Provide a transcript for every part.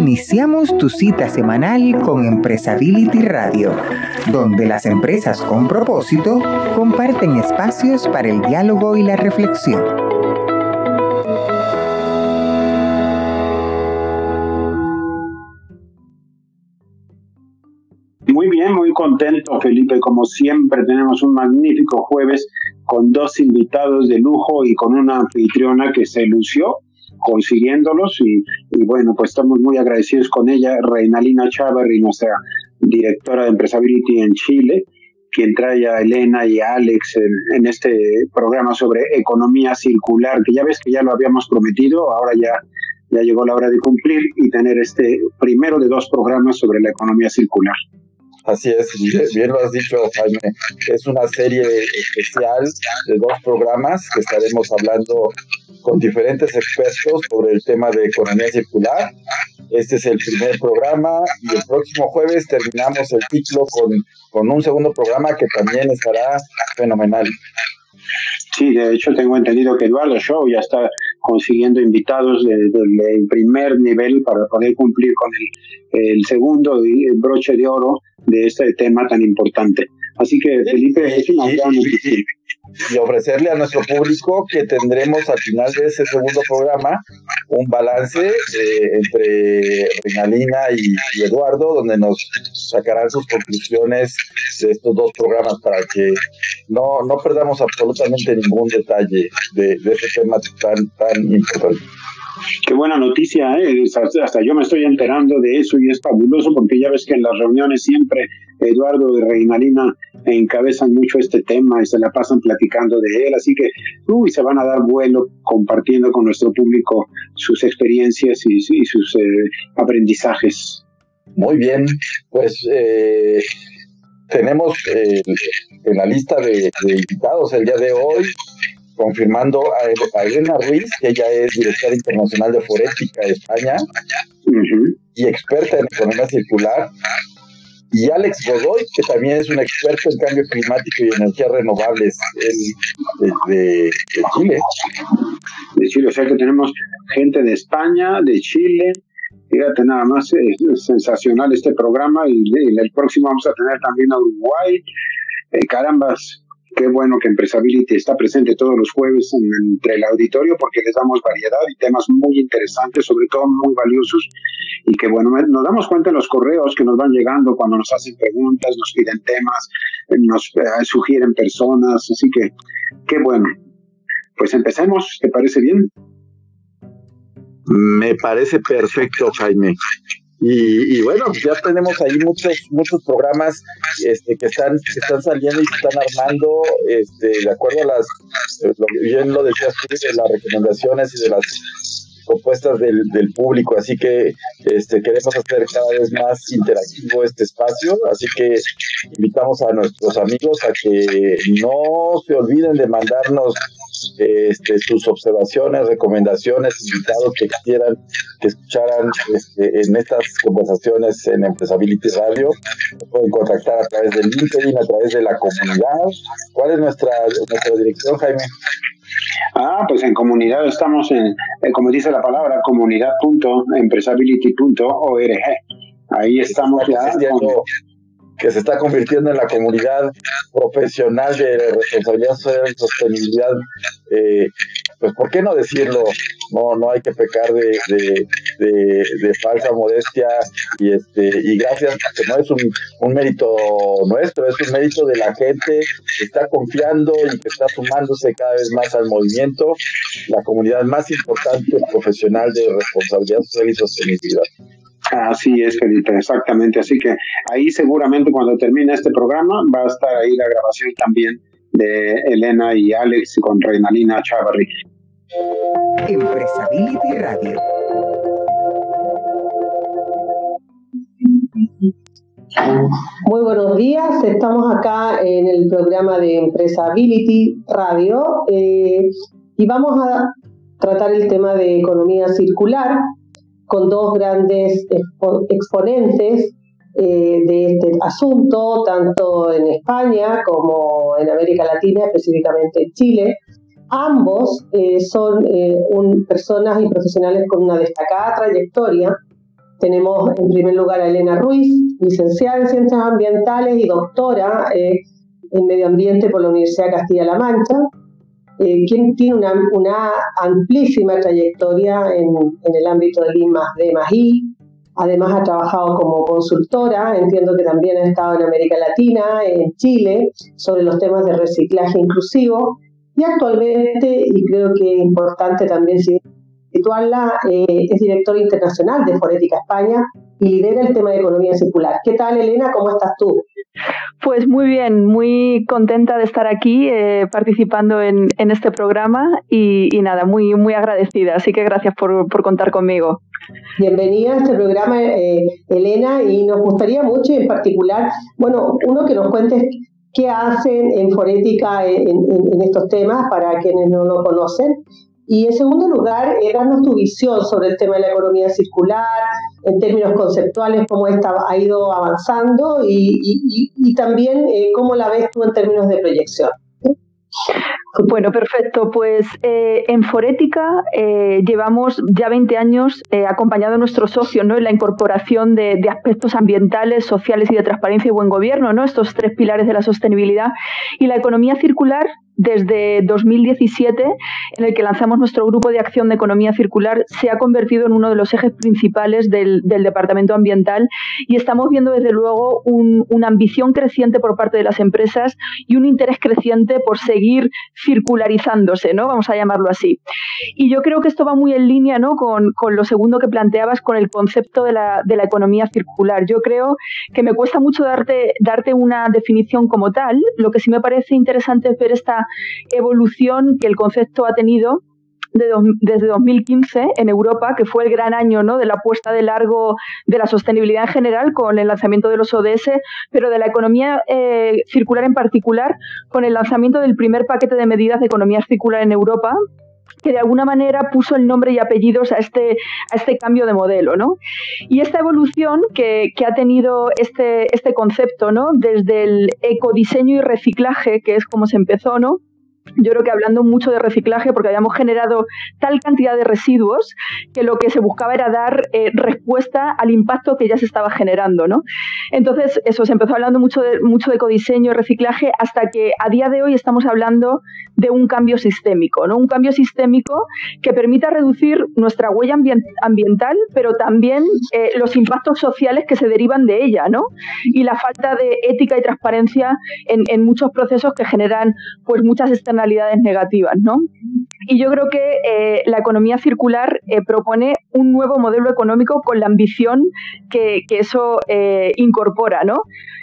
Iniciamos tu cita semanal con Empresability Radio, donde las empresas con propósito comparten espacios para el diálogo y la reflexión. Muy bien, muy contento, Felipe. Como siempre, tenemos un magnífico jueves con dos invitados de lujo y con una anfitriona que se lució consiguiéndolos y, bueno, pues estamos muy agradecidos con ella, Reinalina y nuestra directora de Empresability en Chile, quien trae a Elena y a Alex en, este programa sobre economía circular, que ya ves que ya lo habíamos prometido, ahora ya, ya llegó la hora de cumplir y tener este primero de dos programas sobre la economía circular. Así es, bien lo has dicho, Jaime. Es una serie especial de dos programas que estaremos hablando con diferentes expertos sobre el tema de economía circular. Este es el primer programa y el próximo jueves terminamos el ciclo con, con un segundo programa que también estará fenomenal. Sí, de hecho tengo entendido que Eduardo Show ya está consiguiendo invitados del primer nivel para poder cumplir con el, el segundo broche de oro de este tema tan importante. Así que Felipe es una gran y ofrecerle a nuestro público que tendremos al final de ese segundo programa un balance eh, entre Reynalina y, Eduardo, donde nos sacarán sus conclusiones de estos dos programas para que no, no perdamos absolutamente ningún detalle de, de este tema tan, tan importante. Qué buena noticia, ¿eh? hasta yo me estoy enterando de eso y es fabuloso porque ya ves que en las reuniones siempre Eduardo y Reinalina encabezan mucho este tema y se la pasan platicando de él, así que uy, se van a dar vuelo compartiendo con nuestro público sus experiencias y, sus eh, aprendizajes. Muy bien, pues eh, tenemos eh, en la lista de invitados el día de hoy confirmando a, Elena Ruiz, que ella es directora internacional de Forética de España. Y experta en economía circular, y Alex Godoy, que también es un experto en cambio climático y energías renovables de, Chile. De Chile, o sea que tenemos gente de España, de Chile, fíjate nada más, es sensacional este programa y, el próximo vamos a tener también a Uruguay. Eh, carambas, Qué bueno que Empresability está presente todos los jueves entre el auditorio porque les damos variedad y temas muy interesantes, sobre todo muy valiosos. Y que bueno, nos damos cuenta en los correos que nos van llegando cuando nos hacen preguntas, nos piden temas, nos eh, sugieren personas. Así que qué bueno. Pues empecemos, ¿te parece bien? Me parece perfecto, Jaime. Y, bueno, pues ya tenemos ahí muchos muchos programas este, que están que están saliendo y se están armando este, de acuerdo a las, eh, bien lo decías tú, de las recomendaciones y de las propuestas del, del, público, así que este, queremos hacer cada vez más interactivo este espacio, así que invitamos a nuestros amigos a que no se olviden de mandarnos este, sus observaciones, recomendaciones, invitados que quieran que escucharan este, en estas conversaciones en Empresability Radio. pueden contactar a través del LinkedIn, a través de la comunidad. ¿Cuál es nuestra, nuestra dirección, Jaime? Ah, pues en comunidad estamos en, como dice la palabra, comunidad.empresability.org. Ahí estamos ya que se está convirtiendo en la comunidad profesional de responsabilidad social y sostenibilidad, eh, pues ¿por qué no decirlo? No, no hay que pecar de, de, falsa modestia y este y gracias, que no es un, un, mérito nuestro, es un mérito de la gente que está confiando y que está sumándose cada vez más al movimiento, la comunidad más importante profesional de responsabilidad social y sostenibilidad. Así es, Felipe, exactamente. Así que ahí seguramente cuando termine este programa va a estar ahí la grabación también de Elena y Alex con Reinalina Chavarri. Empresability Radio. Muy buenos días, estamos acá en el programa de Empresability Radio eh, y vamos a tratar el tema de economía circular con dos grandes exponentes eh, de este asunto, tanto en España como en América Latina, específicamente en Chile. Ambos eh, son personas y profesionales con una destacada trayectoria tenemos en primer lugar a Elena Ruiz, licenciada en Ciencias Ambientales y doctora eh, en Medio Ambiente por la Universidad de Castilla-La Mancha, eh, quien tiene una, amplísima trayectoria en, el ámbito del I+D+I. Además ha trabajado como consultora, entiendo que también ha estado en América Latina, en Chile, sobre los temas de reciclaje inclusivo. Y actualmente, y creo que es importante también eh, es directora internacional de Forética España y lidera el tema de economía circular. ¿Qué tal, Elena? ¿Cómo estás tú? Pues muy bien, muy contenta de estar aquí eh, participando en, este programa y, nada, muy, muy agradecida. Así que gracias por, contar conmigo. Bienvenida a este programa, eh, Elena, y nos gustaría mucho en particular, bueno, uno que nos cuentes qué hacen en Forética en, en estos temas para quienes no lo conocen y en segundo lugar, eh, tu visión sobre el tema de la economía circular, en términos conceptuales, cómo esta ha ido avanzando y, también eh, cómo la ves tú en términos de proyección. Bueno, perfecto. Pues eh, en Forética eh, llevamos ya 20 años eh, acompañando a nuestros socios ¿no? en la incorporación de, de, aspectos ambientales, sociales y de transparencia y buen gobierno, ¿no? estos tres pilares de la sostenibilidad. Y la economía circular desde 2017, en el que lanzamos nuestro grupo de acción de economía circular, se ha convertido en uno de los ejes principales del, Departamento Ambiental y estamos viendo desde luego una ambición creciente por parte de las empresas y un interés creciente por seguir circularizándose, ¿no? Vamos a llamarlo así. Y yo creo que esto va muy en línea ¿no? con, lo segundo que planteabas, con el concepto de la, de la economía circular. Yo creo que me cuesta mucho darte, darte una definición como tal. Lo que sí me parece interesante es ver esta evolución que el concepto ha tenido desde 2015 en Europa, que fue el gran año ¿no? de la puesta de largo de la sostenibilidad en general con el lanzamiento de los ODS, pero de la economía eh, circular en particular con el lanzamiento del primer paquete de medidas de economía circular en Europa, que de alguna manera puso el nombre y apellidos a este, a este cambio de modelo, ¿no? Y esta evolución que, que, ha tenido este, este concepto, ¿no? Desde el ecodiseño y reciclaje, que es como se empezó, ¿no? Yo creo que hablando mucho de reciclaje, porque habíamos generado tal cantidad de residuos que lo que se buscaba era dar eh, respuesta al impacto que ya se estaba generando, ¿no? Entonces, eso, se empezó hablando mucho de, mucho de ecodiseño y reciclaje hasta que a día de hoy estamos hablando de un cambio sistémico, ¿no? Un cambio sistémico que permita reducir nuestra huella ambiental, pero también eh, los impactos sociales que se derivan de ella, ¿no? Y la falta de ética y transparencia en, en muchos procesos que generan, pues, muchas negativas, ¿no? Y yo creo que eh, la economía circular eh, propone un nuevo modelo económico con la ambición que, eso eh, incorpora, ¿no?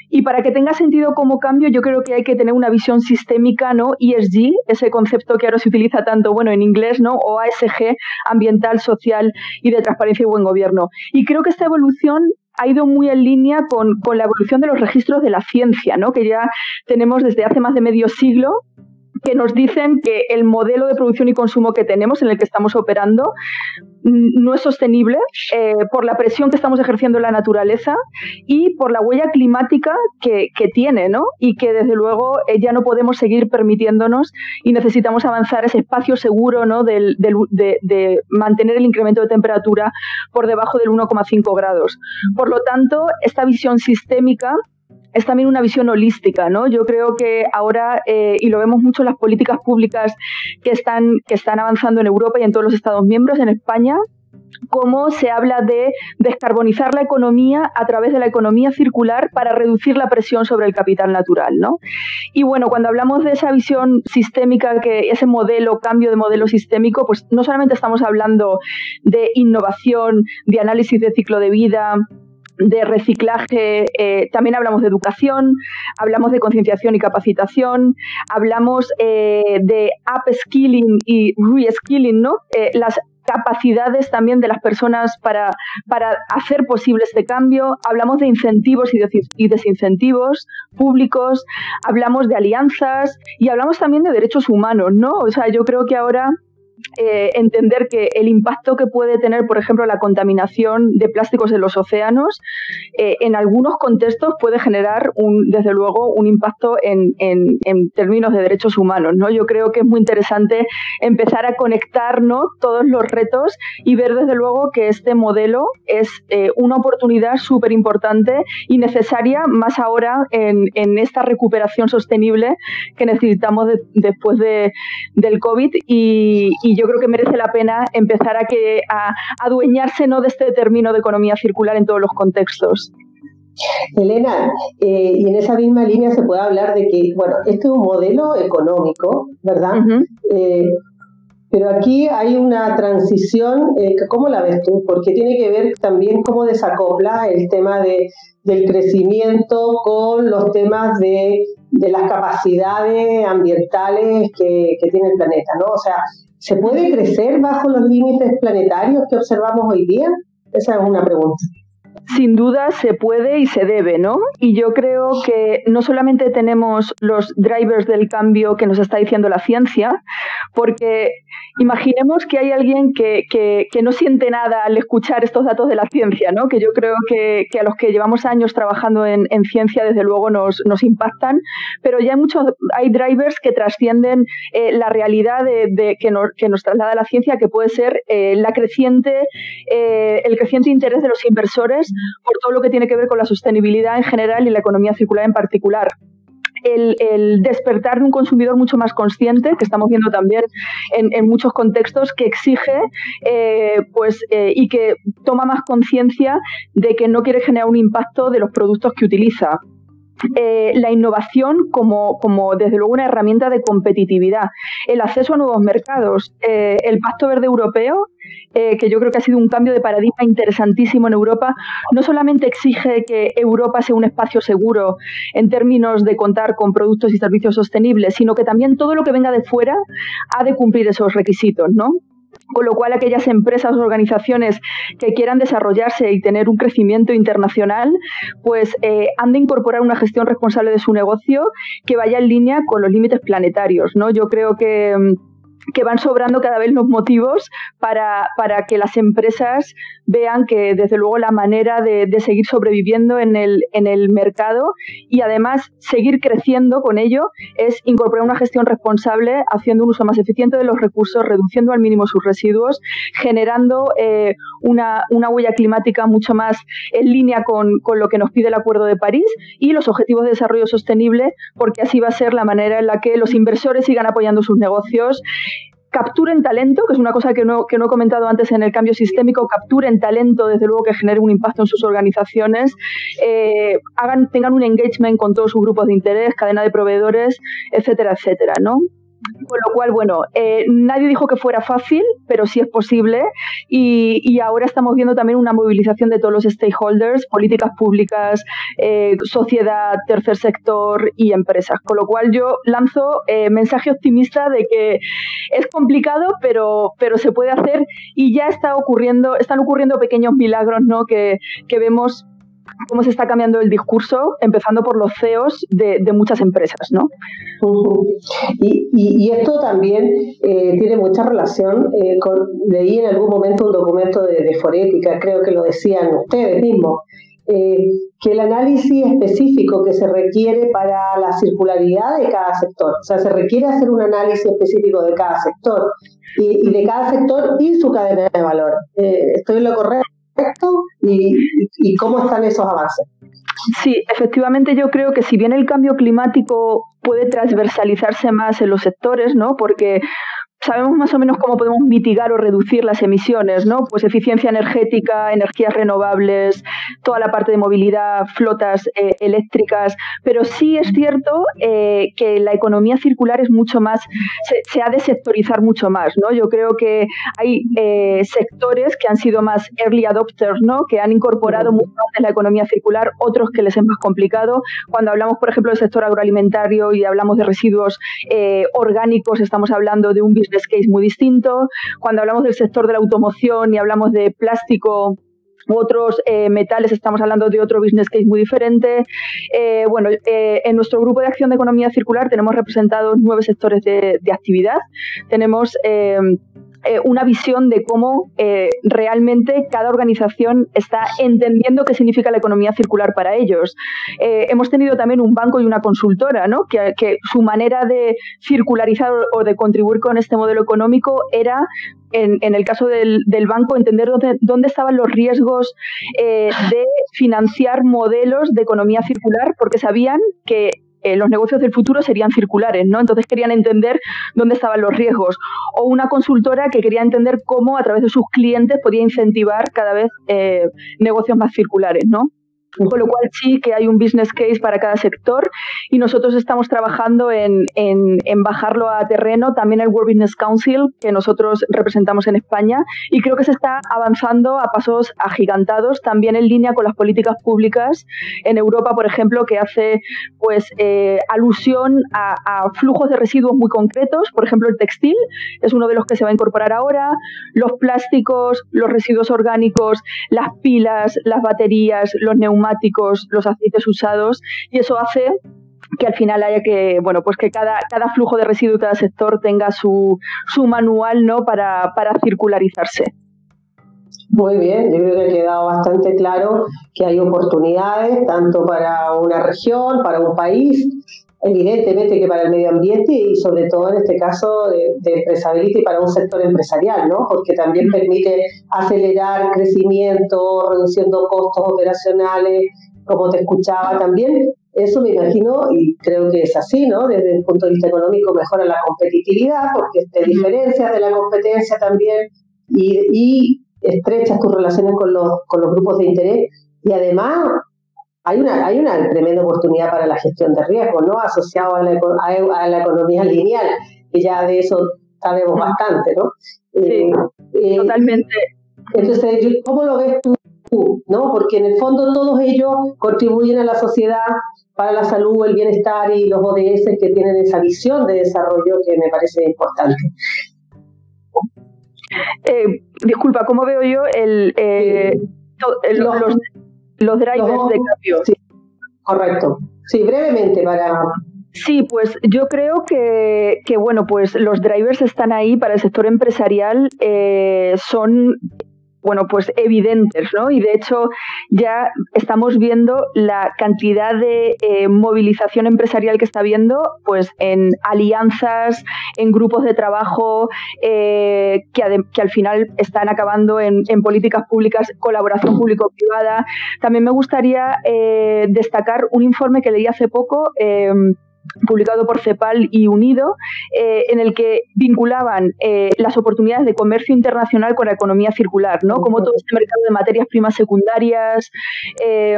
Y para que tenga sentido como cambio, yo creo que hay que tener una visión sistémica, ¿no? ESG, ese concepto que ahora se utiliza tanto, bueno, en inglés, ¿no? O ASG, ambiental, social y de transparencia y buen gobierno. Y creo que esta evolución ha ido muy en línea con, con, la evolución de los registros de la ciencia, ¿no? que ya tenemos desde hace más de medio siglo que nos dicen que el modelo de producción y consumo que tenemos, en el que estamos operando, no es sostenible eh, por la presión que estamos ejerciendo en la naturaleza y por la huella climática que, tiene, ¿no? Y que desde luego eh, ya no podemos seguir permitiéndonos y necesitamos avanzar ese espacio seguro, ¿no? de, de, mantener el incremento de temperatura por debajo del 1,5 grados. Por lo tanto, esta visión sistémica es también una visión holística, ¿no? Yo creo que ahora, eh, y lo vemos mucho en las políticas públicas que están, que están avanzando en Europa y en todos los Estados miembros, en España, cómo se habla de descarbonizar la economía a través de la economía circular para reducir la presión sobre el capital natural, ¿no? Y bueno, cuando hablamos de esa visión sistémica, que ese modelo, cambio de modelo sistémico, pues no solamente estamos hablando de innovación, de análisis de ciclo de vida, de reciclaje, eh, también hablamos de educación, hablamos de concienciación y capacitación, hablamos eh, de upskilling y reskilling, ¿no? Eh, las capacidades también de las personas para, para hacer posible este cambio, hablamos de incentivos y, desincentivos públicos, hablamos de alianzas y hablamos también de derechos humanos, ¿no? O sea, yo creo que ahora eh, entender que el impacto que puede tener, por ejemplo, la contaminación de plásticos en los océanos, eh, en algunos contextos puede generar, un, desde luego, un impacto en, términos de derechos humanos. ¿no? Yo creo que es muy interesante empezar a conectar todos los retos y ver, desde luego, que este modelo es eh, una oportunidad súper importante y necesaria, más ahora en, esta recuperación sostenible que necesitamos después de, del COVID. Y yo creo que merece la pena empezar a, que, a, adueñarse ¿no? de este término de economía circular en todos los contextos. Elena, eh, y en esa misma línea se puede hablar de que, bueno, este es un modelo económico, ¿verdad? Eh, pero aquí hay una transición, eh, ¿cómo la ves tú? Porque tiene que ver también cómo desacopla el tema de, del crecimiento con los temas de, de las capacidades ambientales que, que, tiene el planeta, ¿no? O sea, ¿Se puede crecer bajo los límites planetarios que observamos hoy día? Esa es una pregunta. Sin duda se puede y se debe, ¿no? Y yo creo que no solamente tenemos los drivers del cambio que nos está diciendo la ciencia, porque imaginemos que hay alguien que, no siente nada al escuchar estos datos de la ciencia, ¿no? que yo creo que, a los que llevamos años trabajando en, ciencia, desde luego nos, impactan, pero ya hay muchos, hay drivers que trascienden eh, la realidad de, que, nos, traslada la ciencia, que puede ser eh, la creciente, eh, el creciente interés de los inversores por todo lo que tiene que ver con la sostenibilidad en general y la economía circular en particular el, despertar de un consumidor mucho más consciente, que estamos viendo también en, muchos contextos, que exige eh, pues, eh, y que toma más conciencia de que no quiere generar un impacto de los productos que utiliza. Eh, la innovación como, como, desde luego una herramienta de competitividad, el acceso a nuevos mercados, el Pacto Verde Europeo eh, que yo creo que ha sido un cambio de paradigma interesantísimo en Europa, no solamente exige que Europa sea un espacio seguro en términos de contar con productos y servicios sostenibles, sino que también todo lo que venga de fuera ha de cumplir esos requisitos, ¿no? Con lo cual, aquellas empresas o organizaciones que quieran desarrollarse y tener un crecimiento internacional, pues eh, han de incorporar una gestión responsable de su negocio que vaya en línea con los límites planetarios. ¿no? Yo creo que mm, que van sobrando cada vez los motivos para, para, que las empresas vean que desde luego la manera de, seguir sobreviviendo en el, en el mercado y además seguir creciendo con ello es incorporar una gestión responsable, haciendo un uso más eficiente de los recursos, reduciendo al mínimo sus residuos, generando eh, una, una, huella climática mucho más en línea con, con lo que nos pide el Acuerdo de París y los Objetivos de Desarrollo Sostenible, porque así va a ser la manera en la que los inversores sigan apoyando sus negocios capturen talento, que es una cosa que no, que no he comentado antes en el cambio sistémico, capturen talento, desde luego que genere un impacto en sus organizaciones, eh, hagan, tengan un engagement con todos sus grupos de interés, cadena de proveedores, etcétera, etcétera, ¿no? Con lo cual, bueno, eh, nadie dijo que fuera fácil, pero sí es posible. Y, ahora estamos viendo también una movilización de todos los stakeholders, políticas públicas, eh, sociedad, tercer sector y empresas. Con lo cual yo lanzo eh, mensaje optimista de que es complicado, pero, pero se puede hacer y ya está ocurriendo, están ocurriendo pequeños milagros, ¿no? Que, que vemos cómo se está cambiando el discurso, empezando por los CEOs de, muchas empresas, ¿no? y, esto también eh, tiene mucha relación eh, con, leí en algún momento un documento de, de Forética, creo que lo decían ustedes mismos, eh, que el análisis específico que se requiere para la circularidad de cada sector, o sea, se requiere hacer un análisis específico de cada sector y, de cada sector y su cadena de valor. ¿Estoy en lo correcto? Y, cómo están esos avances. Sí, efectivamente yo creo que si bien el cambio climático puede transversalizarse más en los sectores, ¿no? Porque sabemos más o menos cómo podemos mitigar o reducir las emisiones, ¿no? Pues eficiencia energética, energías renovables, toda la parte de movilidad, flotas eh, eléctricas, pero sí es cierto eh, que la economía circular es mucho más, se, ha de sectorizar mucho más, ¿no? Yo creo que hay eh, sectores que han sido más early adopters, ¿no? Que han incorporado mucho más la economía circular, otros que les es más complicado. Cuando hablamos, por ejemplo, del sector agroalimentario y hablamos de residuos orgánicos, estamos hablando de un business case muy distinto. Cuando hablamos del sector de la automoción y hablamos de plástico u otros eh, metales, estamos hablando de otro business case muy diferente. Eh, bueno, eh, en nuestro grupo de acción de economía circular tenemos representados nueve sectores de, actividad. Tenemos eh, una visión de cómo eh, realmente cada organización está entendiendo qué significa la economía circular para ellos. Eh, hemos tenido también un banco y una consultora, ¿no? que, su manera de circularizar o de contribuir con este modelo económico era en, el caso del, banco, entender dónde, dónde, estaban los riesgos de financiar modelos de economía circular, porque sabían que eh, los negocios del futuro serían circulares, ¿no? Entonces querían entender dónde estaban los riesgos. O una consultora que quería entender cómo a través de sus clientes podía incentivar cada vez eh, negocios más circulares, ¿no? Con lo cual sí que hay un business case para cada sector y nosotros estamos trabajando en, bajarlo a terreno, también el World Business Council que nosotros representamos en España y creo que se está avanzando a pasos agigantados, también en línea con las políticas públicas en Europa, por ejemplo, que hace pues eh, alusión a, a flujos de residuos muy concretos, por ejemplo el textil es uno de los que se va a incorporar ahora, los plásticos, los residuos orgánicos, las pilas, las baterías, los neumáticos, los aceites usados, y eso hace que al final haya que, bueno, pues que cada, cada flujo de residuos, cada sector tenga su, su manual ¿no? para, para circularizarse. Muy bien, yo creo que ha quedado bastante claro que hay oportunidades tanto para una región, para un país, evidentemente que para el medio ambiente y sobre todo en este caso de, de y para un sector empresarial, ¿no? Porque también permite acelerar crecimiento, reduciendo costos operacionales, como te escuchaba también. Eso me imagino y creo que es así, ¿no? Desde el punto de vista económico mejora la competitividad porque te diferencias de la competencia también y, y estrechas tus relaciones con los, con los grupos de interés y además hay una, hay una tremenda oportunidad para la gestión de riesgo, ¿no? Asociado a la, a, la economía lineal, que ya de eso sabemos bastante, ¿no? Sí, eh, totalmente. Entonces, ¿cómo lo ves tú, ¿no? Porque en el fondo todos ellos contribuyen a la sociedad para la salud, el bienestar y los ODS que tienen esa visión de desarrollo que me parece importante. Eh, disculpa, ¿cómo veo yo el, eh, los, los drivers de cambio. Sí, correcto. Sí, brevemente para Sí, pues yo creo que, que, bueno, pues los drivers están ahí para el sector empresarial, eh, son bueno, pues evidentes, ¿no? Y de hecho ya estamos viendo la cantidad de eh, movilización empresarial que está habiendo, pues en alianzas, en grupos de trabajo, eh, que, que, al final están acabando en, políticas públicas, colaboración público-privada. También me gustaría eh, destacar un informe que leí hace poco publicado por CEPAL y Unido, eh, en el que vinculaban eh, las oportunidades de comercio internacional con la economía circular, ¿no? Como todo este mercado de materias primas secundarias, eh,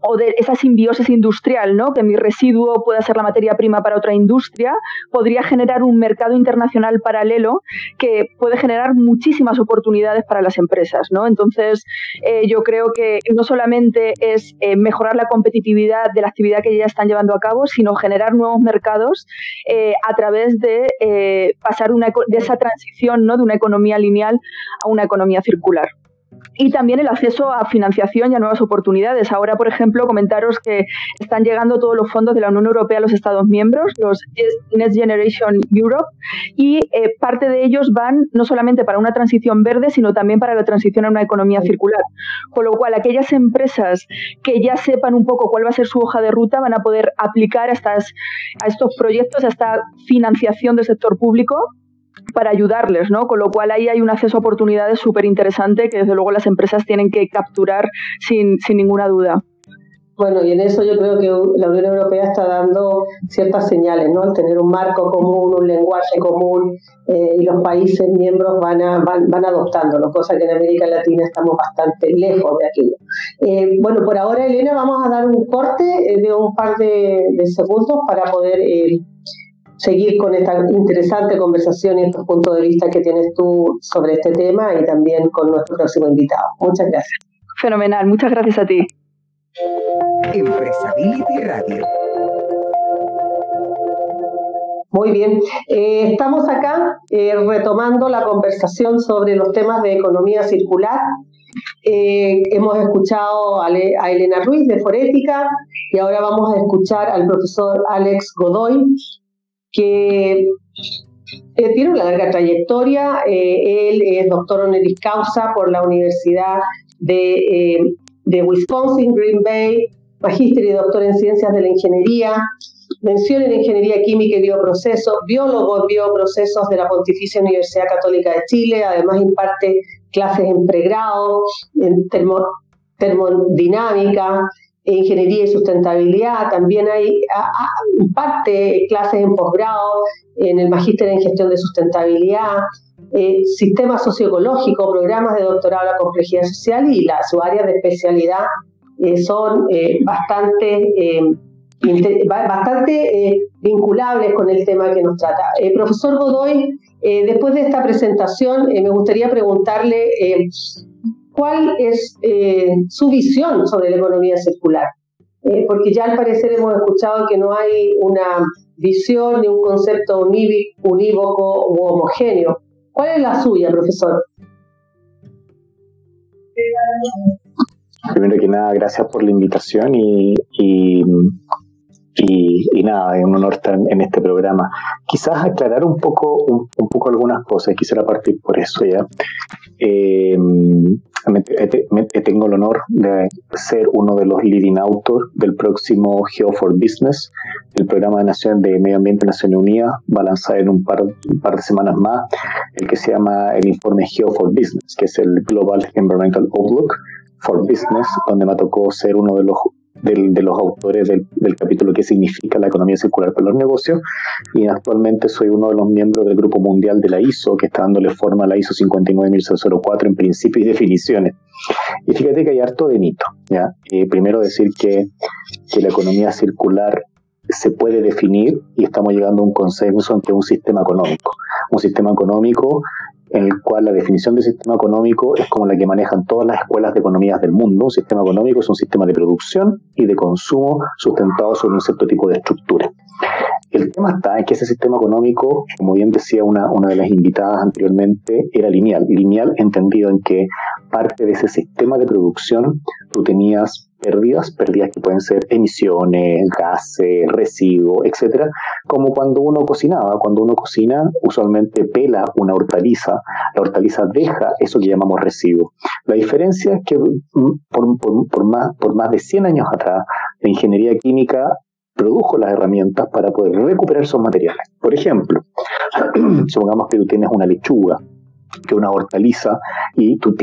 o de esa simbiosis industrial, ¿no? que mi residuo pueda ser la materia prima para otra industria, podría generar un mercado internacional paralelo que puede generar muchísimas oportunidades para las empresas. ¿no? Entonces, eh, yo creo que no solamente es eh, mejorar la competitividad de la actividad que ya están llevando a cabo, sino generar nuevos mercados eh, a través de pasar una, de esa transición ¿no? de una economía lineal a una economía circular y también el acceso a financiación y a nuevas oportunidades. Ahora, por ejemplo, comentaros que están llegando todos los fondos de la Unión Europea a los Estados miembros, los Next Generation Europe, y eh, parte de ellos van no solamente para una transición verde, sino también para la transición a una economía circular. Con lo cual, aquellas empresas que ya sepan un poco cuál va a ser su hoja de ruta van a poder aplicar a, estas, a estos proyectos, a esta financiación del sector público para ayudarles, ¿no? Con lo cual ahí hay un acceso a oportunidades súper interesante que desde luego las empresas tienen que capturar sin, sin ninguna duda. Bueno, y en eso yo creo que la Unión Europea está dando ciertas señales, ¿no? Al tener un marco común, un lenguaje común, eh, y los países miembros van, a, van, van adoptándolo, cosa que en América Latina estamos bastante lejos de aquello. Eh, bueno, por ahora, Elena, vamos a dar un corte eh, de un par de, de segundos para poder seguir con esta interesante conversación y estos puntos de vista que tienes tú sobre este tema y también con nuestro próximo invitado. Muchas gracias. Fenomenal, muchas gracias a ti. Empresability Radio. Muy bien, eh, estamos acá eh, retomando la conversación sobre los temas de economía circular. Eh, hemos escuchado a, a Elena Ruiz de Forética y ahora vamos a escuchar al profesor Alex Godoy que eh, tiene una larga trayectoria. Eh, él es doctor honoris causa por la Universidad de, de Wisconsin, Green Bay, magíster y doctor en ciencias de la ingeniería, mención en ingeniería química y bioprocesos, biólogo en bioprocesos de la Pontificia Universidad Católica de Chile, además imparte clases en pregrado, en termodinámica, ingeniería y sustentabilidad, también hay parte clases en posgrado en el magíster en gestión de sustentabilidad, eh, sistema socioecológico, programas de doctorado en la complejidad social y las, su áreas de especialidad eh, son eh, bastante, bastante vinculables con el tema que nos trata. profesor Godoy, después de esta presentación, me gustaría preguntarle cuál es eh, su visión sobre la economía circular. Eh, porque ya al parecer hemos escuchado que no hay una visión ni un concepto unívoco u homogéneo. ¿Cuál es la suya, profesor? Primero que nada, gracias por la invitación y, y, nada, es un honor estar en este programa. Quizás aclarar un poco, un, poco algunas cosas, quisiera partir por eso ya. Eh, tengo el honor de ser uno de los leading authors del próximo Geo for Business, el programa de Naciones de Medio Ambiente de Naciones Unidas, va a lanzar en un par, un par de semanas más, el que se llama el informe Geo for Business, que es el Global Environmental Outlook for Business, donde me tocó ser uno de los de los autores del, capítulo que significa la economía circular para los negocios y actualmente soy uno de los miembros del grupo mundial de la ISO que está dándole forma a la ISO 59004 en principios y definiciones. Y fíjate que hay harto de mito. ¿ya? Eh, primero decir que, que la economía circular se puede definir y estamos llegando a un consenso ante un sistema económico. Un sistema económico en el cual la definición de sistema económico es como la que manejan todas las escuelas de economías del mundo. Un sistema económico es un sistema de producción y de consumo sustentado sobre un cierto tipo de estructura. El tema está en que ese sistema económico, como bien decía una, una de las invitadas anteriormente, era lineal. Lineal entendido en que parte de ese sistema de producción tú tenías pérdidas, pérdidas que pueden ser emisiones, gases, residuos, etcétera, como cuando uno cocinaba. Cuando uno cocina, usualmente pela una hortaliza, la hortaliza deja eso que llamamos residuo. La diferencia es que mm, por, más, por más de 100 años atrás, la ingeniería química produjo las herramientas para poder recuperar esos materiales. Por ejemplo, supongamos que tú tienes una lechuga que una hortaliza y tú,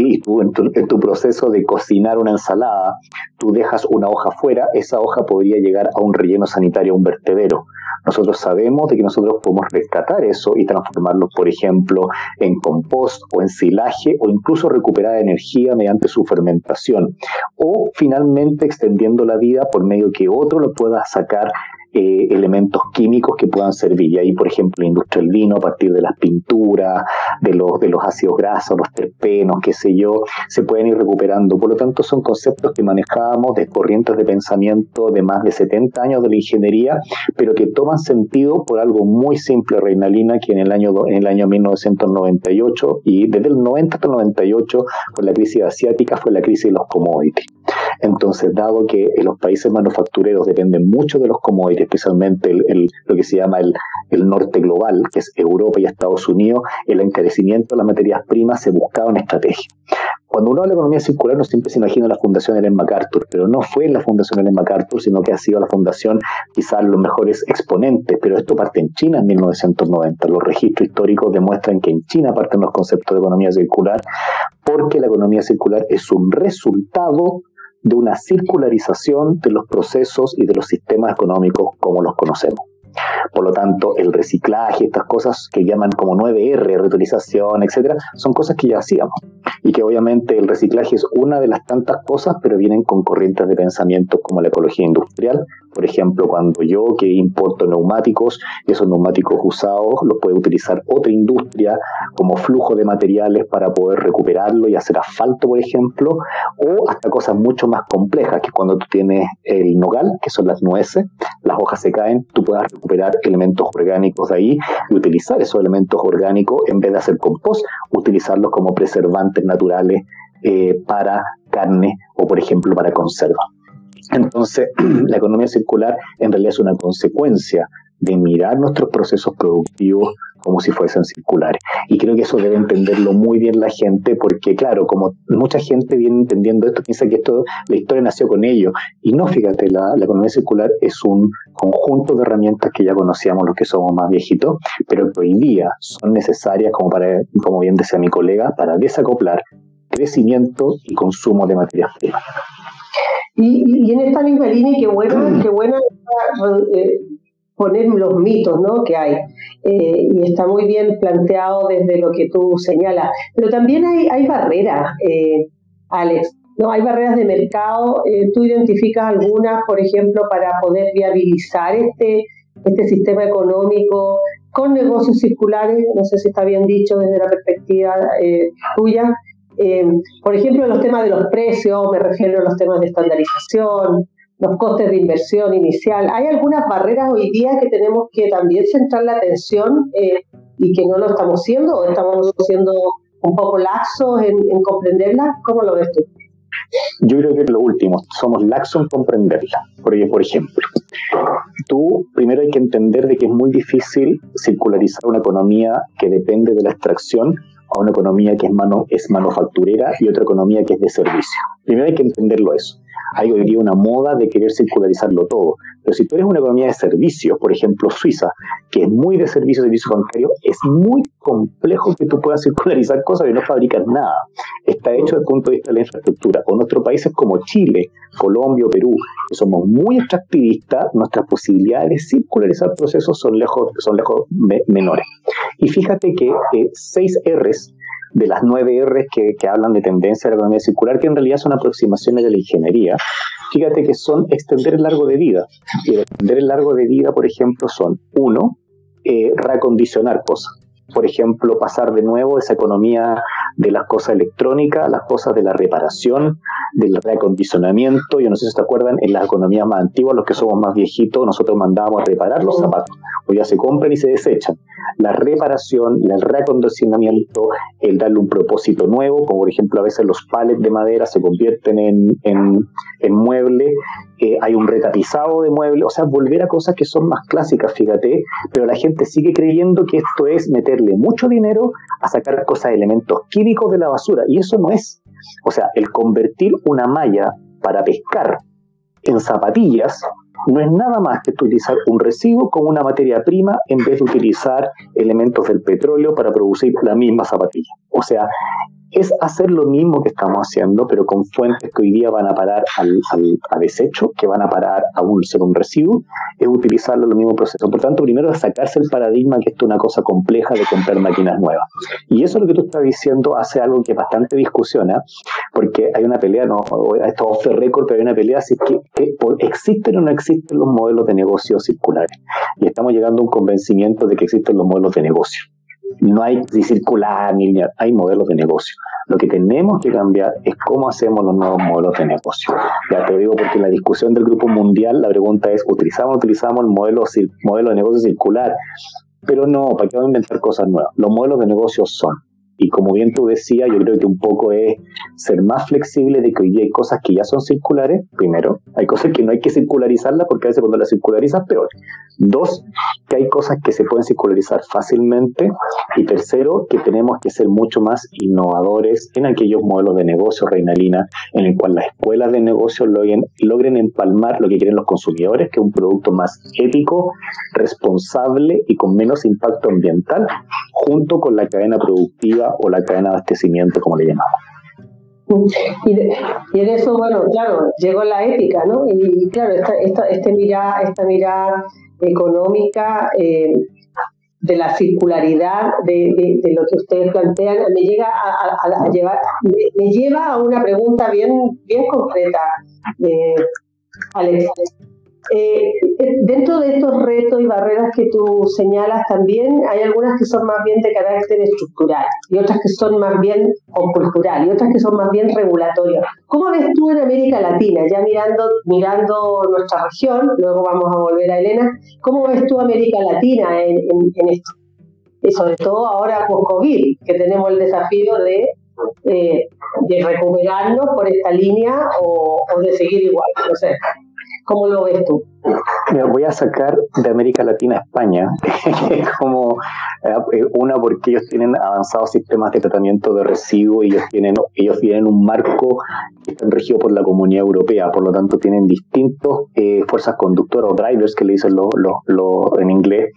en, tu, proceso de cocinar una ensalada, tú dejas una hoja fuera, esa hoja podría llegar a un relleno sanitario, a un vertedero. Nosotros sabemos de que nosotros podemos rescatar eso y transformarlo, por ejemplo, en compost o en silaje o incluso recuperar energía mediante su fermentación. O finalmente extendiendo la vida por medio que otro lo pueda sacar eh, elementos químicos que puedan servir. Y ahí, por ejemplo, la industria del vino, a partir de las pinturas, de los, de los ácidos grasos, los terpenos, qué sé yo, se pueden ir recuperando. Por lo tanto, son conceptos que manejábamos de corrientes de pensamiento de más de 70 años de la ingeniería, pero que toman sentido por algo muy simple, Reinalina, que en el año, en el año 1998 y desde el 90 hasta el 98, con la crisis asiática, fue la crisis de los commodities. Entonces, dado que los países manufactureros dependen mucho de los commodities, especialmente el, lo que se llama el, el, norte global, que es Europa y Estados Unidos, el encarecimiento de las materias primas se buscaba una estrategia. Cuando uno habla de economía circular, no siempre se imagina la Fundación Ellen MacArthur, pero no fue la Fundación Ellen MacArthur, sino que ha sido la fundación quizás los mejores exponentes, pero esto parte en China en 1990. Los registros históricos demuestran que en China parten los conceptos de economía circular, porque la economía circular es un resultado de una circularización de los procesos y de los sistemas económicos como los conocemos. Por lo tanto, el reciclaje, estas cosas que llaman como 9R, reutilización, etcétera, son cosas que ya hacíamos. Y que obviamente el reciclaje es una de las tantas cosas, pero vienen con corrientes de pensamiento como la ecología industrial. Por ejemplo, cuando yo que importo neumáticos, esos neumáticos usados los puede utilizar otra industria como flujo de materiales para poder recuperarlo y hacer asfalto, por ejemplo, o hasta cosas mucho más complejas, que cuando tú tienes el nogal, que son las nueces, las hojas se caen, tú puedes recuperar elementos orgánicos de ahí y utilizar esos elementos orgánicos en vez de hacer compost, utilizarlos como preservantes naturales eh, para carne o, por ejemplo, para conserva. Entonces, la economía circular en realidad es una consecuencia de mirar nuestros procesos productivos como si fuesen circulares. Y creo que eso debe entenderlo muy bien la gente, porque claro, como mucha gente viene entendiendo esto, piensa que esto, la historia nació con ello. Y no, fíjate, la, economía circular es un conjunto de herramientas que ya conocíamos los que somos más viejitos, pero que hoy día son necesarias, como, para, como bien decía mi colega, para desacoplar crecimiento y consumo de materias primas. Y, en esta misma línea, qué buena, qué buena eh, poner los mitos ¿no? que hay. Eh, y está muy bien planteado desde lo que tú señalas. Pero también hay, hay barreras, eh, Alex. No, hay barreras de mercado. tú identificas algunas, por ejemplo, para poder viabilizar este, este sistema económico con negocios circulares. No sé si está bien dicho desde la perspectiva tuya. Eh, por ejemplo, los temas de los precios, me refiero a los temas de estandarización, los costes de inversión inicial. Hay algunas barreras hoy día que tenemos que también centrar la atención eh, y que no lo estamos haciendo o estamos siendo un poco laxos en, comprenderlas. ¿Cómo lo ves tú? Yo creo que es lo último, somos laxos en comprenderla. Porque, por ejemplo, tú primero hay que entender de que es muy difícil circularizar una economía que depende de la extracción a una economía que es, mano, es manufacturera y otra economía que es de servicio. Primero hay que entenderlo eso. Hay hoy día una moda de querer circularizarlo todo. Pero si tú eres una economía de servicios, por ejemplo Suiza, que es muy de servicios, servicios bancarios, es muy complejo que tú puedas circularizar cosas que no fabricas nada. Está hecho desde el punto de vista de la infraestructura. O nuestros países como Chile, Colombia o Perú, que somos muy extractivistas, nuestras posibilidades de circularizar procesos son lejos, son lejos menores. Y fíjate que eh, seis R's de las nueve R's que, hablan de tendencia a la economía circular, que en realidad son aproximaciones de la ingeniería, fíjate que son extender el largo de vida. Y extender el largo de vida, por ejemplo, son, uno, eh, reacondicionar cosas. Por ejemplo, pasar de nuevo esa economía de las cosas electrónicas, las cosas de la reparación, del reacondicionamiento. Yo no sé si te acuerdan, en las economías más antiguas, los que somos más viejitos, nosotros mandábamos a reparar los zapatos. Hoy ya se compran y se desechan la reparación, el reacondicionamiento, el darle un propósito nuevo, como por ejemplo a veces los palets de madera se convierten en, en, muebles, eh, hay un retapizado de muebles, o sea, volver a cosas que son más clásicas, fíjate, pero la gente sigue creyendo que esto es meterle mucho dinero a sacar cosas, elementos químicos de la basura, y eso no es. O sea, el convertir una malla para pescar en zapatillas no es nada más que utilizar un residuo como una materia prima en vez de utilizar elementos del petróleo para producir la misma zapatilla. O sea, es hacer lo mismo que estamos haciendo, pero con fuentes que hoy día van a parar al, a desecho, que van a parar a un, ser un residuo, es utilizarlo en el mismo proceso. Por tanto, primero es sacarse el paradigma que esto es una cosa compleja de comprar máquinas nuevas. Y eso es lo que tú estás diciendo hace algo que es bastante discusión, ¿eh? porque hay una pelea, no, esto off the record, pero hay una pelea si que, que existen o no existen los modelos de negocio circulares. Y estamos llegando a un convencimiento de que existen los modelos de negocio. No hay ni circular ni hay modelos de negocio. Lo que tenemos que cambiar es cómo hacemos los nuevos modelos de negocio. Ya te digo porque en la discusión del Grupo Mundial la pregunta es, ¿utilizamos utilizamos el modelo, modelo de negocio circular? Pero no, ¿para qué vamos a inventar cosas nuevas? Los modelos de negocio son y como bien tú decías, yo creo que un poco es ser más flexible de que hoy hay cosas que ya son circulares, primero, hay cosas que no hay que circularizarlas porque a veces cuando las circularizas peor. Dos, que hay cosas que se pueden circularizar fácilmente. Y tercero, que tenemos que ser mucho más innovadores en aquellos modelos de negocio, Reinalina, en el cual las escuelas de negocio logren, logren empalmar lo que quieren los consumidores, que es un producto más ético, responsable y con menos impacto ambiental, junto con la cadena productiva o la cadena de abastecimiento, como le llamamos. Y, en eso, bueno, claro, llegó la ética, ¿no? Y, claro, esta, esta, este mirada, esta mirada económica eh, de la circularidad de, de, lo que ustedes plantean me llega a, llevar me, lleva a una pregunta bien bien concreta eh, Alex eh, eh, dentro de estos retos y barreras que tú señalas también hay algunas que son más bien de carácter estructural y otras que son más bien o cultural y otras que son más bien regulatorias. ¿Cómo ves tú en América Latina, ya mirando, mirando nuestra región, luego vamos a volver a Elena, ¿cómo ves tú América Latina en, esto? Y sobre todo ahora con COVID, que tenemos el desafío de, eh, de recuperarnos por esta línea o, o de seguir igual. No sé. ¿Cómo lo ves tú? voy a sacar de América Latina a España como Eh, una porque ellos tienen avanzados sistemas de tratamiento de residuos y ellos tienen, ellos tienen un marco que está regido por la Comunidad Europea, por lo tanto tienen distintos eh, fuerzas conductoras o drivers que le dicen lo, lo, en inglés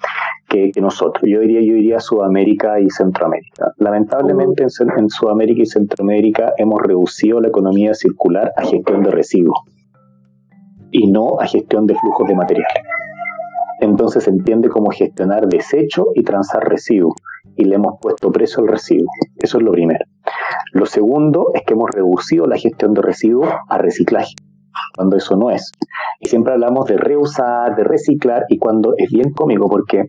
que, nosotros. Yo diría, yo diría Sudamérica y Centroamérica. Lamentablemente en, en Sudamérica y Centroamérica hemos reducido la economía circular a gestión de residuos y no a gestión de flujos de material. Entonces se entiende como gestionar desecho y transar residuos y le hemos puesto precio al residuo. Eso es lo primero. Lo segundo es que hemos reducido la gestión de residuos a reciclaje, cuando eso no es. Y siempre hablamos de reusar, de reciclar, y cuando es bien cómico, porque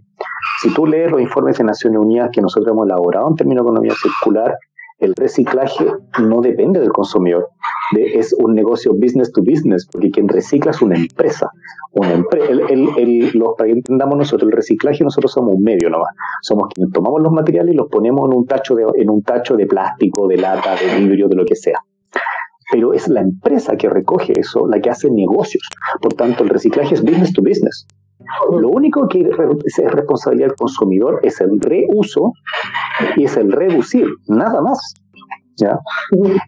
si tú lees los informes de Naciones Unidas que nosotros hemos elaborado en términos de economía circular, el reciclaje no depende del consumidor, es un negocio business to business, porque quien recicla es una empresa. Una el, los, para que entendamos nosotros, el reciclaje nosotros somos un medio nomás. Somos quienes tomamos los materiales y los ponemos en un tacho de, en un tacho de plástico, de lata, de vidrio, de lo que sea. Pero es la empresa que recoge eso, la que hace negocios. Por tanto, el reciclaje es business to business. Lo único que es responsabilidad del consumidor es el reuso y es el reducir, nada más. ¿Ya?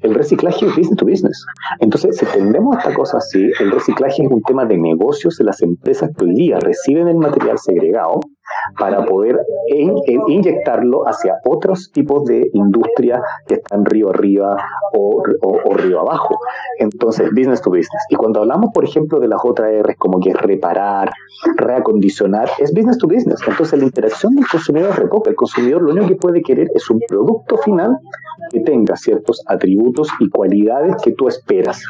El reciclaje es business to business. Entonces, si entendemos esta cosa así, el reciclaje es un tema de negocios de las empresas que hoy día reciben el material segregado para poder inyectarlo hacia otros tipos de industria que están río arriba o, río abajo. Entonces, business to business. Y cuando hablamos, por ejemplo, de las otras R's, como que es reparar, reacondicionar, es business to business. Entonces, la interacción del consumidor es El consumidor lo único que puede querer es un producto final que tenga ciertos atributos y cualidades que tú esperas.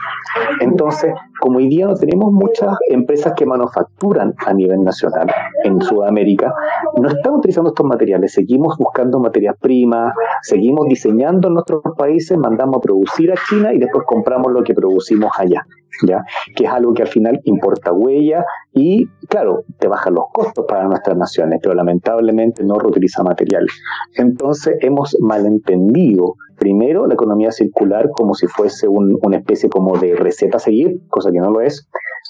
Entonces, como hoy día no tenemos muchas empresas que manufacturan a nivel nacional en Sudamérica, no estamos utilizando estos materiales, seguimos buscando materias primas, seguimos diseñando en nuestros países, mandamos a producir a China y después compramos lo que producimos allá. Que es algo que al final importa huella y, claro, te bajan los costos para nuestras naciones, pero lamentablemente no reutiliza materiales. Entonces hemos malentendido primero la economía circular como si fuese una especie como de receta a seguir, cosa que no lo es.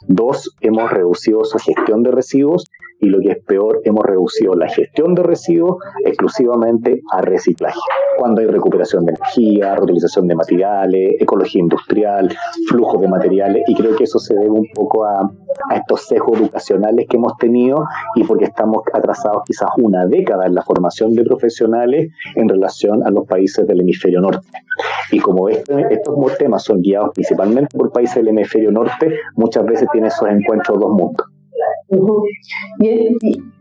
Dos, hemos reducido su gestión de residuos y lo que es peor, hemos reducido la gestión de residuos exclusivamente a reciclaje. Cuando hay recuperación de energía, reutilización de materiales, ecología industrial, flujo de materiales, y creo que eso se debe un poco a, estos sesgos educacionales que hemos tenido y porque estamos atrasados quizás una década en la formación de profesionales en relación a los países del hemisferio norte. Y como este, estos temas son guiados principalmente por países del hemisferio norte, muchas veces tiene esos encuentros dos mundos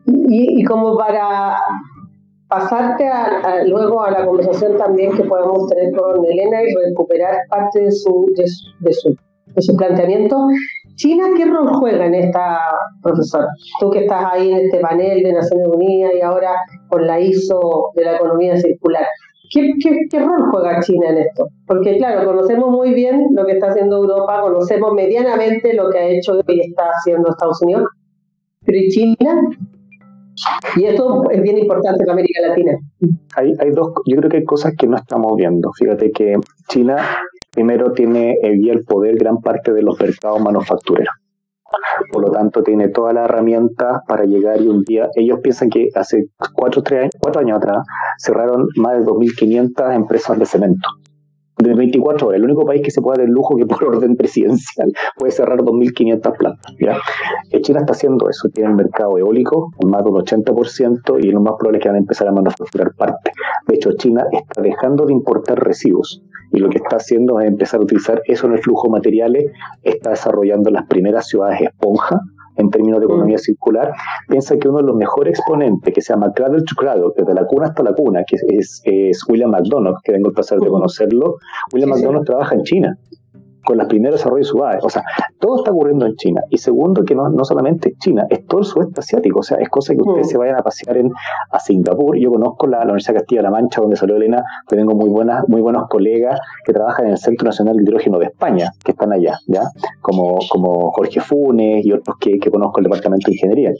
y, como para pasarte luego a la conversación también que podamos tener con Elena y recuperar parte de su, de su, de su, planteamiento. China, ¿qué rol juega en esta, profesor? Tú que estás ahí en este panel de Naciones Unidas y ahora con la ISO de la economía circular. ¿Qué, qué, qué rol juega China en esto? Porque claro, conocemos muy bien lo que está haciendo Europa, conocemos medianamente lo que ha hecho y está haciendo Estados Unidos, pero ¿y China? Y esto es bien importante en América Latina. Hay, hay dos, yo creo que hay cosas que no estamos viendo. Fíjate que China primero tiene el, el poder gran parte de los mercados manufactureros. Por lo tanto, tiene todas las herramientas para llegar y un día, ellos piensan que hace cuatro, tres años, cuatro años atrás cerraron más de 2.500 empresas de cemento de 24 horas. El único país que se puede dar el lujo que por orden presidencial puede cerrar 2.500 plantas. ¿ya? Eh, China está haciendo eso, tiene el mercado eólico en más de un 80% y lo más probable es que van a empezar a manufacturar parte. De hecho, China está dejando de importar residuos y lo que está haciendo es empezar a utilizar eso en el flujo de materiales, está desarrollando las primeras ciudades esponja en términos de mm. economía circular, piensa que uno de los mejores exponentes, que se llama Cradle to Cradle, desde la cuna hasta la cuna, que es, es William McDonald, que tengo el placer de mm. conocerlo, William McDonald trabaja en China con las primeros desarrollos ciudades. O sea, todo está ocurriendo en China. Y segundo, que no, no solamente China, es todo el sudeste asiático. O sea, es cosa que ustedes mm. se vayan a pasear en, a Singapur. Yo conozco la, Universidad Castilla-La Mancha, donde salió Elena, que tengo muy, buenas, muy buenos colegas que trabajan en el Centro Nacional de Hidrógeno de España, que están allá, ¿ya? Como, como Jorge Funes y otros que, que conozco el Departamento de Ingeniería.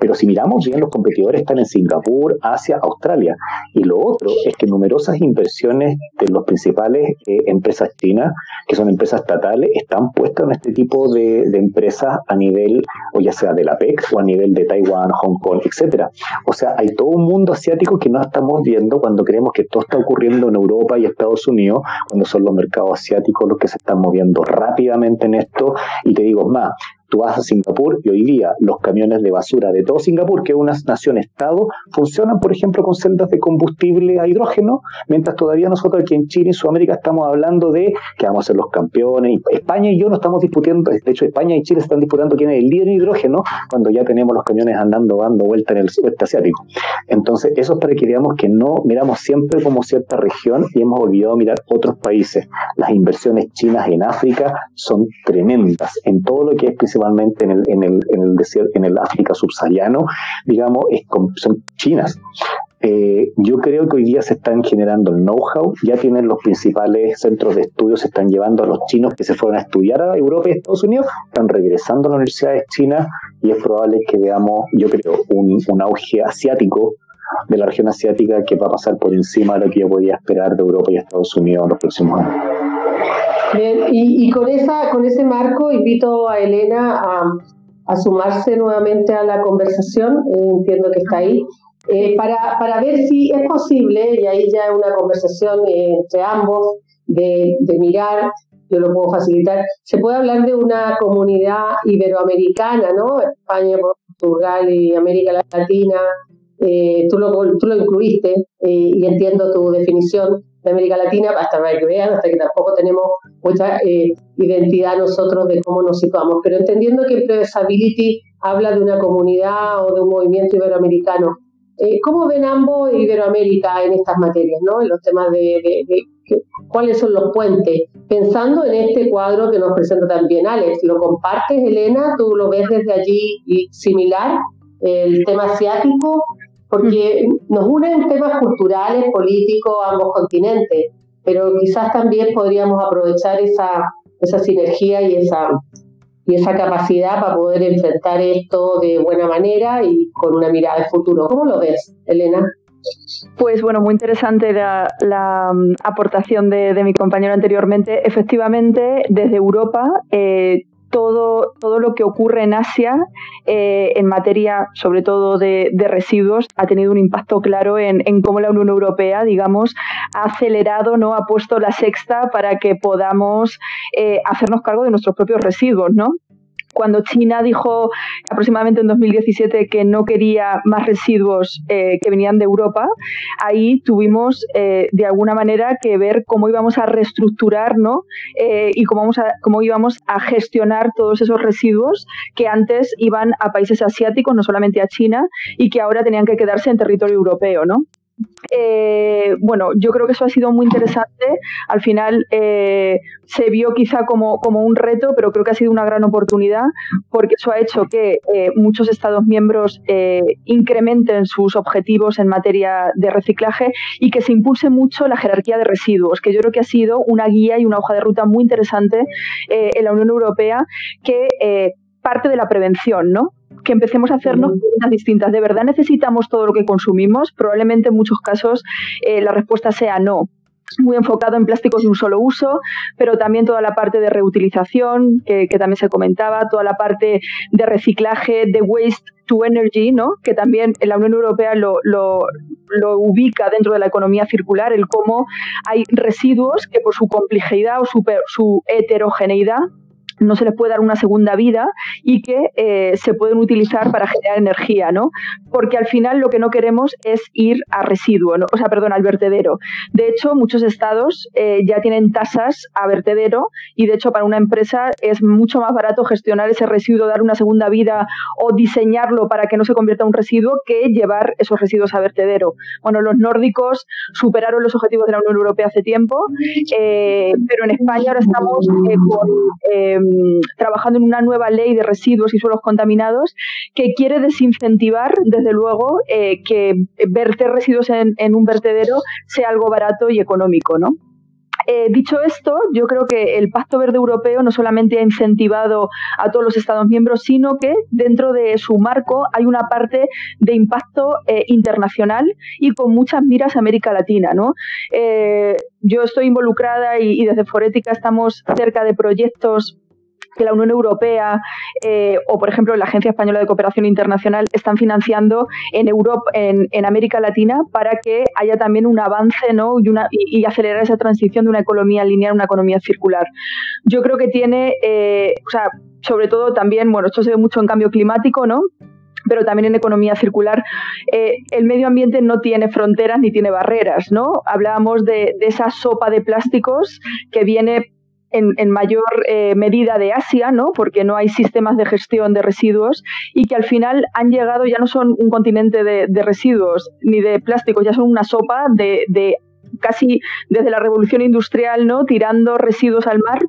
Pero si miramos bien, los competidores están en Singapur, Asia, Australia. Y lo otro es que numerosas inversiones de las principales eh, empresas chinas, que son empresas estatales están puestas en este tipo de, empresas a nivel, o ya sea de la PEC o a nivel de Taiwán, Hong Kong, etcétera. O sea, hay todo un mundo asiático que no estamos viendo cuando creemos que todo está ocurriendo en Europa y Estados Unidos, cuando son los mercados asiáticos los que se están moviendo rápidamente en esto. Y te digo más, Tú vas a Singapur y hoy día los camiones de basura de todo Singapur, que es una nación-estado, funcionan, por ejemplo, con celdas de combustible a hidrógeno, mientras todavía nosotros aquí en Chile y Sudamérica estamos hablando de que vamos a ser los campeones. España y yo no estamos discutiendo, de hecho España y Chile están disputando quién es el líder en hidrógeno cuando ya tenemos los camiones andando, dando vuelta en el sudeste asiático. Entonces, eso es para que veamos que no miramos siempre como cierta región y hemos olvidado mirar otros países. Las inversiones chinas en África son tremendas en todo lo que es principalmente principalmente en el, en el, en el desierto, en el África subsahariano, digamos, es, son chinas. Eh, yo creo que hoy día se están generando el know-how, ya tienen los principales centros de estudio, se están llevando a los chinos que se fueron a estudiar a Europa y Estados Unidos, están regresando a las universidades chinas y es probable que veamos, yo creo, un, un auge asiático de la región asiática que va a pasar por encima de lo que yo podía esperar de Europa y Estados Unidos en los próximos años. Bien, y, con, esa, con ese marco invito a Elena a, sumarse nuevamente a la conversación, eh, entiendo que está ahí, eh, para, para, ver si es posible, y ahí ya es una conversación entre ambos, de, de mirar, yo lo puedo facilitar, se puede hablar de una comunidad iberoamericana, ¿no? España, Portugal y América Latina, eh, tú, lo, tú lo incluiste y entiendo tu definición, de América Latina, hasta que vean, hasta que tampoco tenemos mucha eh, identidad nosotros de cómo nos situamos. Pero entendiendo que Previsability habla de una comunidad o de un movimiento iberoamericano, eh, ¿cómo ven ambos Iberoamérica en estas materias, ¿no? en los temas de, cuáles son los puentes? Pensando en este cuadro que nos presenta también Alex, ¿lo compartes, Elena? ¿Tú lo ves desde allí similar? El tema asiático, porque nos unen temas culturales, políticos, ambos continentes, pero quizás también podríamos aprovechar esa, esa sinergia y esa, y esa capacidad para poder enfrentar esto de buena manera y con una mirada de futuro. ¿Cómo lo ves, Elena? Pues bueno, muy interesante la, la mm, aportación de, de, mi compañero anteriormente. Efectivamente, desde Europa eh, todo, todo lo que ocurre en Asia eh, en materia, sobre todo de, residuos, ha tenido un impacto claro en, en, cómo la Unión Europea, digamos, ha acelerado, ¿no? ha puesto la sexta para que podamos eh, hacernos cargo de nuestros propios residuos, ¿no? Cuando China dijo aproximadamente en 2017 que no quería más residuos eh, que venían de Europa, ahí tuvimos eh, de alguna manera que ver cómo íbamos a reestructurar ¿no? Eh, y cómo, vamos a, cómo íbamos a gestionar todos esos residuos que antes iban a países asiáticos, no solamente a China, y que ahora tenían que quedarse en territorio europeo. ¿no? Eh, bueno, yo creo que eso ha sido muy interesante. Al final eh, se vio quizá como, como, un reto, pero creo que ha sido una gran oportunidad porque eso ha hecho que eh, muchos Estados miembros incrementen sus objetivos en materia de reciclaje y que se impulse mucho la jerarquía de residuos, que yo creo que ha sido una guía y una hoja de ruta muy interesante en la Unión Europea que parte de la prevención, ¿no? Que empecemos a hacernos cosas distintas. ¿De verdad necesitamos todo lo que consumimos? Probablemente en muchos casos eh, la respuesta sea no muy enfocado en plásticos de un solo uso, pero también toda la parte de reutilización, que, también se comentaba, toda la parte de reciclaje, de waste to energy, ¿no? que también en la Unión Europea lo, lo, lo, ubica dentro de la economía circular, el cómo hay residuos que por su complejidad o su, su heterogeneidad no se les puede dar una segunda vida y que eh, se pueden utilizar para generar energía, ¿no? Porque al final lo que no queremos es ir a residuo, o sea, perdón, al vertedero. De hecho, muchos estados eh, ya tienen tasas a vertedero y de hecho para una empresa es mucho más barato gestionar ese residuo, dar una segunda vida o diseñarlo para que no se convierta en un residuo que llevar esos residuos a vertedero. Bueno, los nórdicos superaron los objetivos de la Unión Europea hace tiempo, eh, pero en España ahora estamos con Mm, trabajando en una nueva ley de residuos y suelos contaminados que quiere desincentivar, desde luego, eh, que verter residuos en, un vertedero sea algo barato y económico, ¿no? eh, dicho esto, yo creo que el Pacto Verde Europeo no solamente ha incentivado a todos los Estados miembros, sino que dentro de su marco hay una parte de impacto eh, internacional y con muchas miras a América Latina. ¿no? Yo estoy involucrada y, y desde Forética estamos cerca de proyectos que la Unión Europea eh, o, por ejemplo, la Agencia Española de Cooperación Internacional están financiando en Europa, en, América Latina, para que haya también un avance ¿no? y, una, acelerar esa transición de una economía lineal a una economía circular. Yo creo que tiene, eh, o sea, sobre todo también, bueno, esto se ve mucho en cambio climático, ¿no? pero también en economía circular, eh, el medio ambiente no tiene fronteras ni tiene barreras, ¿no? Hablábamos de, esa sopa de plásticos que viene en, mayor eh, medida de Asia, ¿no? porque no hay sistemas de gestión de residuos y que al final han llegado, ya no son un continente de, residuos ni de plásticos, ya son una sopa de, de, casi desde la revolución industrial, ¿no? tirando residuos al mar.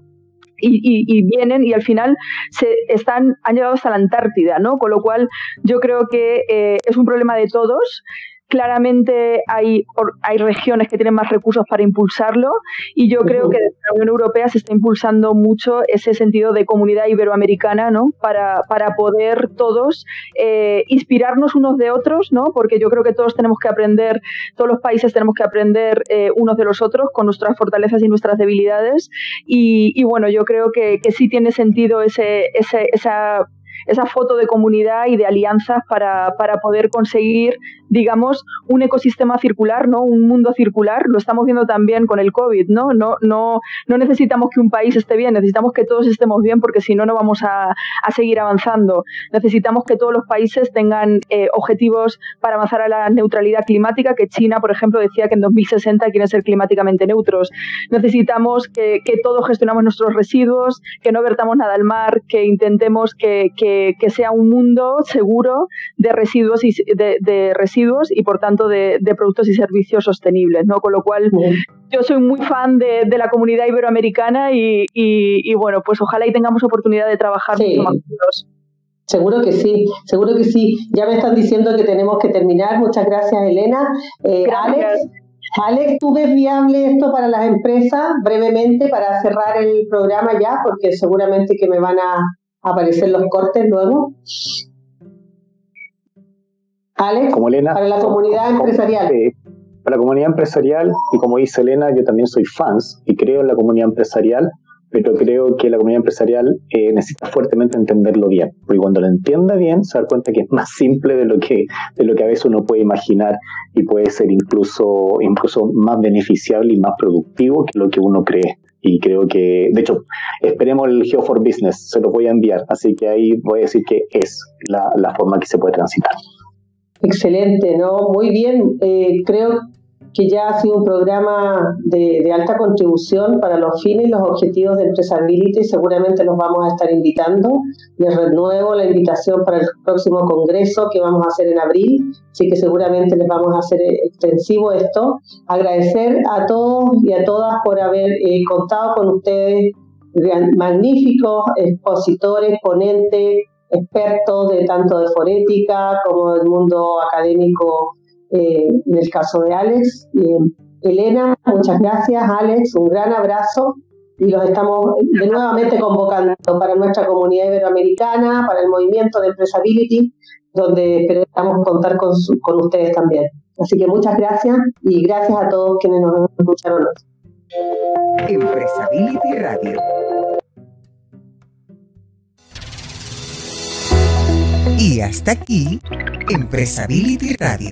Y, vienen y al final se están han llegado hasta la Antártida, ¿no? Con lo cual yo creo que eh, es un problema de todos Claramente hay, hay regiones que tienen más recursos para impulsarlo y yo creo que desde la Unión Europea se está impulsando mucho ese sentido de comunidad iberoamericana, ¿no? Para, para poder todos eh, inspirarnos unos de otros, ¿no? Porque yo creo que todos tenemos que aprender, todos los países tenemos que aprender eh, unos de los otros con nuestras fortalezas y nuestras debilidades y, bueno, yo creo que, que sí tiene sentido ese, ese, esa esa foto de comunidad y de alianzas para, para poder conseguir, digamos, un ecosistema circular, ¿no? Un mundo circular. Lo estamos viendo también con el COVID, ¿no? No, no, no necesitamos que un país esté bien, necesitamos que todos estemos bien porque si no, no vamos a, a seguir avanzando. Necesitamos que todos los países tengan eh, objetivos para avanzar a la neutralidad climática, que China, por ejemplo, decía que en 2060 quieren ser climáticamente neutros. Necesitamos que, que todos gestionamos nuestros residuos, que no vertamos nada al mar, que intentemos que, que que, sea un mundo seguro de residuos y, de, residuos y por tanto de, productos y servicios sostenibles, ¿no? Con lo cual yo soy muy fan de, la comunidad iberoamericana y, bueno, pues ojalá y tengamos oportunidad de trabajar mucho más juntos. Seguro que sí, seguro que sí. Ya me están diciendo que tenemos que terminar. Muchas gracias, Elena. Eh, Alex, Alex, ¿tú ves viable esto para las empresas brevemente para cerrar el programa ya? Porque seguramente que me van a, aparecer los cortes luego. Alex, como Elena, para la comunidad empresarial. para la comunidad empresarial, y como dice Elena, yo también soy fans y creo en la comunidad empresarial, pero creo que la comunidad empresarial eh, necesita fuertemente entenderlo bien, porque cuando lo entienda bien se da cuenta que es más simple de lo que de lo que a veces uno puede imaginar y puede ser incluso incluso más beneficiable y más productivo que lo que uno cree y creo que, de hecho, esperemos el Geo for Business, se lo voy a enviar, así que ahí voy a decir que es la, la forma que se puede transitar. Excelente, ¿no? Muy bien. Eh, creo que ya ha sido un programa de, alta contribución para los fines y los objetivos de Empresability. Seguramente los vamos a estar invitando. Les renuevo la invitación para el próximo congreso que vamos a hacer en abril, así que seguramente les vamos a hacer extensivo esto. Agradecer a todos y a todas por haber eh, contado con ustedes, magníficos expositores, ponentes, expertos de tanto de forética como del mundo académico eh, en el caso de Alex. Elena, muchas gracias, Alex, un gran abrazo y los estamos de nuevamente convocando para nuestra comunidad iberoamericana, para el movimiento de Empresability, donde esperamos contar con, con ustedes también. Así que muchas gracias y gracias a todos quienes nos escucharon hoy. Empresability Radio. Y hasta aquí, Empresability Radio